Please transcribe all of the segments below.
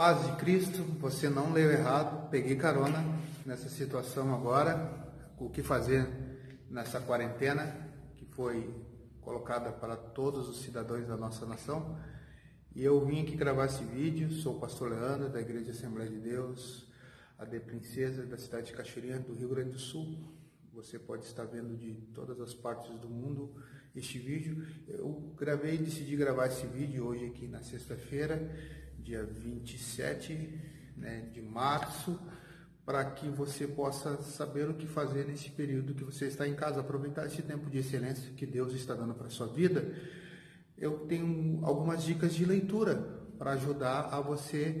Paz de Cristo, você não leu errado, peguei carona nessa situação agora, o que fazer nessa quarentena que foi colocada para todos os cidadãos da nossa nação. E eu vim aqui gravar esse vídeo, sou o pastor Leandro da Igreja Assembleia de Deus, a de Princesa da cidade de Cachoeirinha, do Rio Grande do Sul. Você pode estar vendo de todas as partes do mundo este vídeo. Eu gravei, decidi gravar esse vídeo hoje aqui na sexta-feira dia 27 né, de março, para que você possa saber o que fazer nesse período que você está em casa, aproveitar esse tempo de excelência que Deus está dando para a sua vida. Eu tenho algumas dicas de leitura para ajudar a você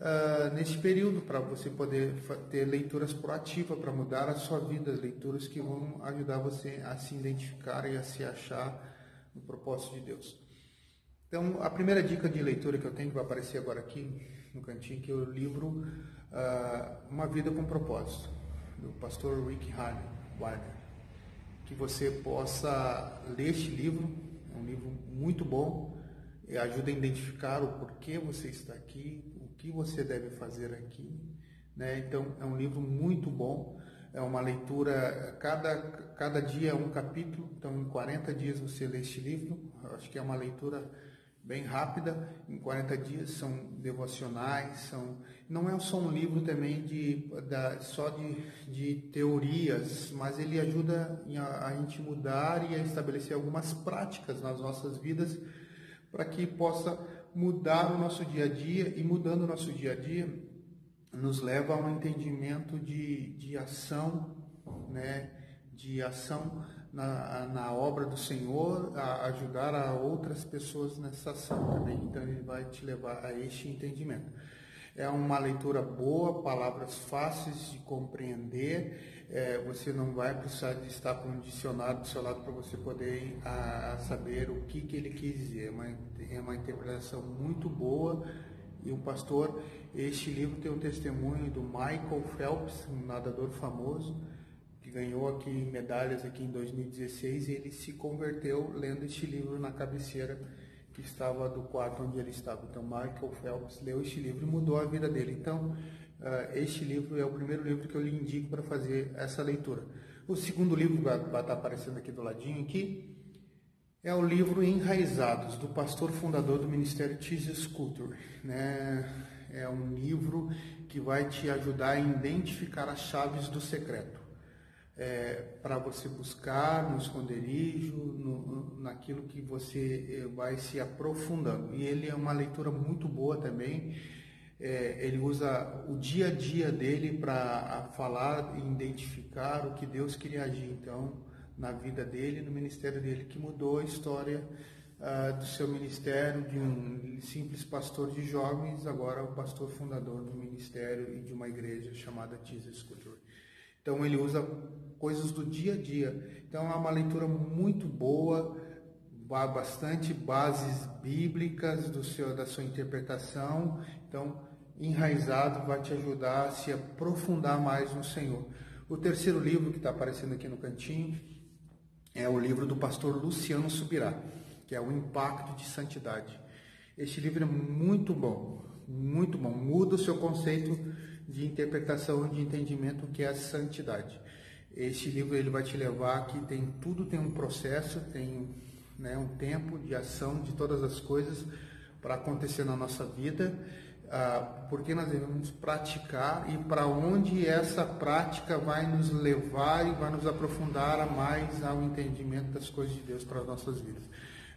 uh, nesse período, para você poder ter leituras proativas para mudar a sua vida, leituras que vão ajudar você a se identificar e a se achar no propósito de Deus. Então, a primeira dica de leitura que eu tenho, que vai aparecer agora aqui no cantinho, que é o livro uh, Uma Vida com Propósito, do pastor Rick Warner. Que você possa ler este livro, é um livro muito bom, ajuda a identificar o porquê você está aqui, que você deve fazer aqui. Né? Então, é um livro muito bom, é uma leitura, cada, cada dia é um capítulo, então em 40 dias você lê este livro, acho que é uma leitura bem rápida, em 40 dias, são devocionais, são não é só um livro também de da, só de, de teorias, mas ele ajuda a, a gente mudar e a estabelecer algumas práticas nas nossas vidas para que possa mudar o nosso dia a dia e mudando o nosso dia a dia nos leva a um entendimento de, de ação, né, de ação na, na obra do Senhor, a ajudar a outras pessoas nessa ação também. Então ele vai te levar a este entendimento. É uma leitura boa, palavras fáceis de compreender. É, você não vai precisar de estar com um dicionário do seu lado para você poder a, a saber o que, que ele quis dizer. É uma, é uma interpretação muito boa. E o pastor, este livro tem um testemunho do Michael Phelps, um nadador famoso, que ganhou aqui medalhas aqui em 2016 e ele se converteu lendo este livro na cabeceira que estava do quarto onde ele estava. Então Michael Phelps leu este livro e mudou a vida dele. Então uh, este livro é o primeiro livro que eu lhe indico para fazer essa leitura. O segundo livro vai, vai estar aparecendo aqui do ladinho aqui é o livro Enraizados do pastor fundador do Ministério Jesus Culture, né? É um livro que vai te ajudar a identificar as chaves do secreto é, para você buscar no esconderijo, no, naquilo que você é, vai se aprofundando. E ele é uma leitura muito boa também. É, ele usa o dia a dia dele para falar e identificar o que Deus queria agir então na vida dele, no ministério dele, que mudou a história uh, do seu ministério de um simples pastor de jovens, agora o pastor fundador do ministério e de uma igreja chamada Jesus Culture. Então ele usa coisas do dia a dia. Então é uma leitura muito boa, bastante bases bíblicas do seu, da sua interpretação. Então, enraizado vai te ajudar a se aprofundar mais no Senhor. O terceiro livro que está aparecendo aqui no cantinho é o livro do pastor Luciano Subirá, que é o Impacto de Santidade. Este livro é muito bom, muito bom. Muda o seu conceito de interpretação, de entendimento que é a santidade. Este livro ele vai te levar que tem tudo tem um processo, tem né, um tempo de ação de todas as coisas para acontecer na nossa vida, ah, porque nós devemos praticar e para onde essa prática vai nos levar e vai nos aprofundar a mais ao entendimento das coisas de Deus para as nossas vidas.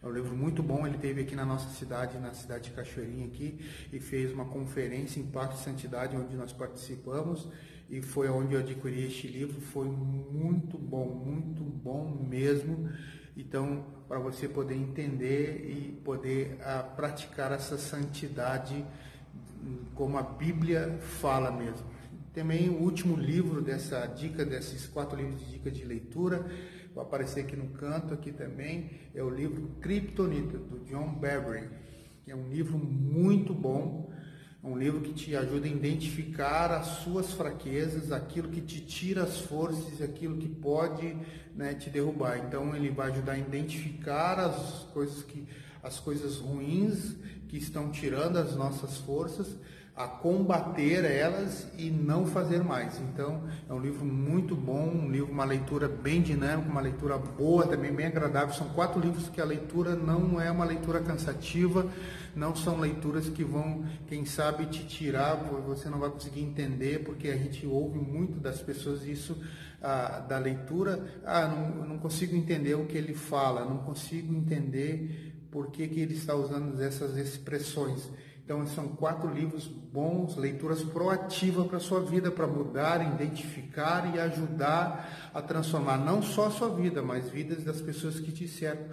É um livro muito bom, ele teve aqui na nossa cidade, na cidade de Cachoeirinha aqui, e fez uma conferência Impacto e Santidade, onde nós participamos, e foi onde eu adquiri este livro, foi muito bom, muito bom mesmo. Então, para você poder entender e poder a, ah, praticar essa santidade como a Bíblia fala mesmo. Também o último livro dessa dica, desses quatro livros de dica de leitura, vai aparecer aqui no canto aqui também, é o livro Kryptonita, do John Bevere, que é um livro muito bom, é um livro que te ajuda a identificar as suas fraquezas, aquilo que te tira as forças, aquilo que pode né, te derrubar. Então ele vai ajudar a identificar as coisas que as coisas ruins que estão tirando as nossas forças, a combater elas e não fazer mais. Então, é um livro muito bom, um livro, uma leitura bem dinâmica, uma leitura boa, também bem agradável. São quatro livros que a leitura não é uma leitura cansativa, não são leituras que vão, quem sabe, te tirar, você não vai conseguir entender, porque a gente ouve muito das pessoas isso ah, da leitura, ah, não, não consigo entender o que ele fala, não consigo entender por que, que ele está usando essas expressões. Então, são quatro livros bons, leituras proativas para a sua vida, para mudar, identificar e ajudar a transformar não só a sua vida, mas vidas das pessoas que te cercam.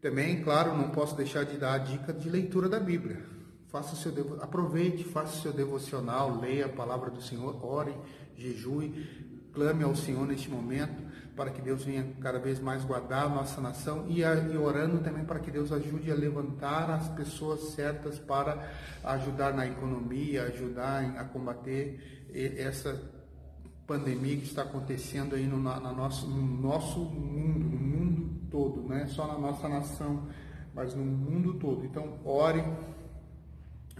Também, claro, não posso deixar de dar a dica de leitura da Bíblia. Faça seu aproveite, faça seu devocional, leia a palavra do Senhor, ore, jejue, clame ao Senhor neste momento para que Deus venha cada vez mais guardar a nossa nação e, e orando também para que Deus ajude a levantar as pessoas certas para ajudar na economia, ajudar a combater essa pandemia que está acontecendo aí no, na, nosso, no nosso mundo, no mundo todo, não é só na nossa nação, mas no mundo todo. Então, ore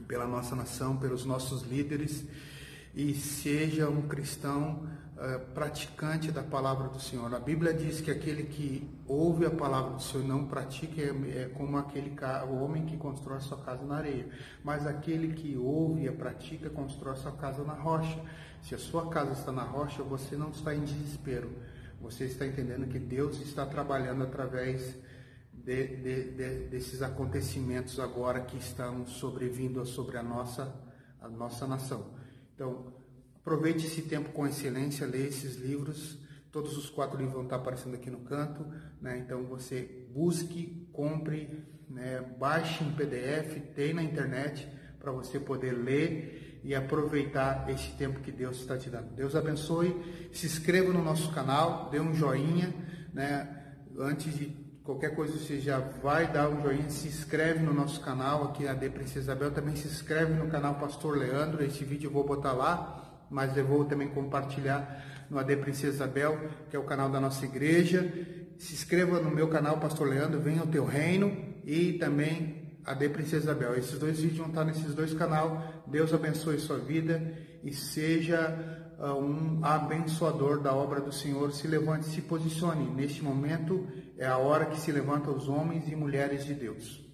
pela nossa nação, pelos nossos líderes e seja um cristão uh, praticante da palavra do Senhor. A Bíblia diz que aquele que ouve a palavra do Senhor e não pratica é, é como aquele o homem que constrói sua casa na areia. Mas aquele que ouve e pratica constrói sua casa na rocha. Se a sua casa está na rocha, você não está em desespero. Você está entendendo que Deus está trabalhando através de, de, de, desses acontecimentos agora que estão sobrevindo sobre a nossa, a nossa nação. Então, aproveite esse tempo com excelência, leia esses livros. Todos os quatro livros vão estar aparecendo aqui no canto. Né? Então, você busque, compre, né? baixe em PDF, tem na internet para você poder ler e aproveitar esse tempo que Deus está te dando. Deus abençoe. Se inscreva no nosso canal, dê um joinha, né? Antes de Qualquer coisa você já vai dar um joinha, se inscreve no nosso canal aqui, a D Princesa Isabel, também se inscreve no canal Pastor Leandro, esse vídeo eu vou botar lá, mas eu vou também compartilhar no AD Princesa Isabel, que é o canal da nossa igreja. Se inscreva no meu canal Pastor Leandro, venha ao teu reino e também AD Princesa Isabel. Esses dois vídeos vão estar nesses dois canais. Deus abençoe sua vida e seja um abençoador da obra do Senhor, se levante, se posicione. Neste momento é a hora que se levantam os homens e mulheres de Deus.